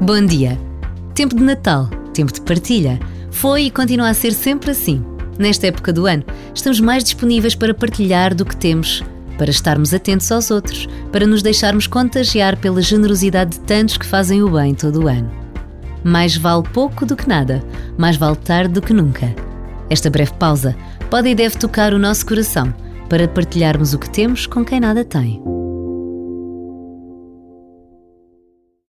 Bom dia. Tempo de Natal, tempo de partilha. Foi e continua a ser sempre assim. Nesta época do ano, estamos mais disponíveis para partilhar do que temos, para estarmos atentos aos outros, para nos deixarmos contagiar pela generosidade de tantos que fazem o bem todo o ano. Mais vale pouco do que nada, mais vale tarde do que nunca. Esta breve pausa pode e deve tocar o nosso coração para partilharmos o que temos com quem nada tem.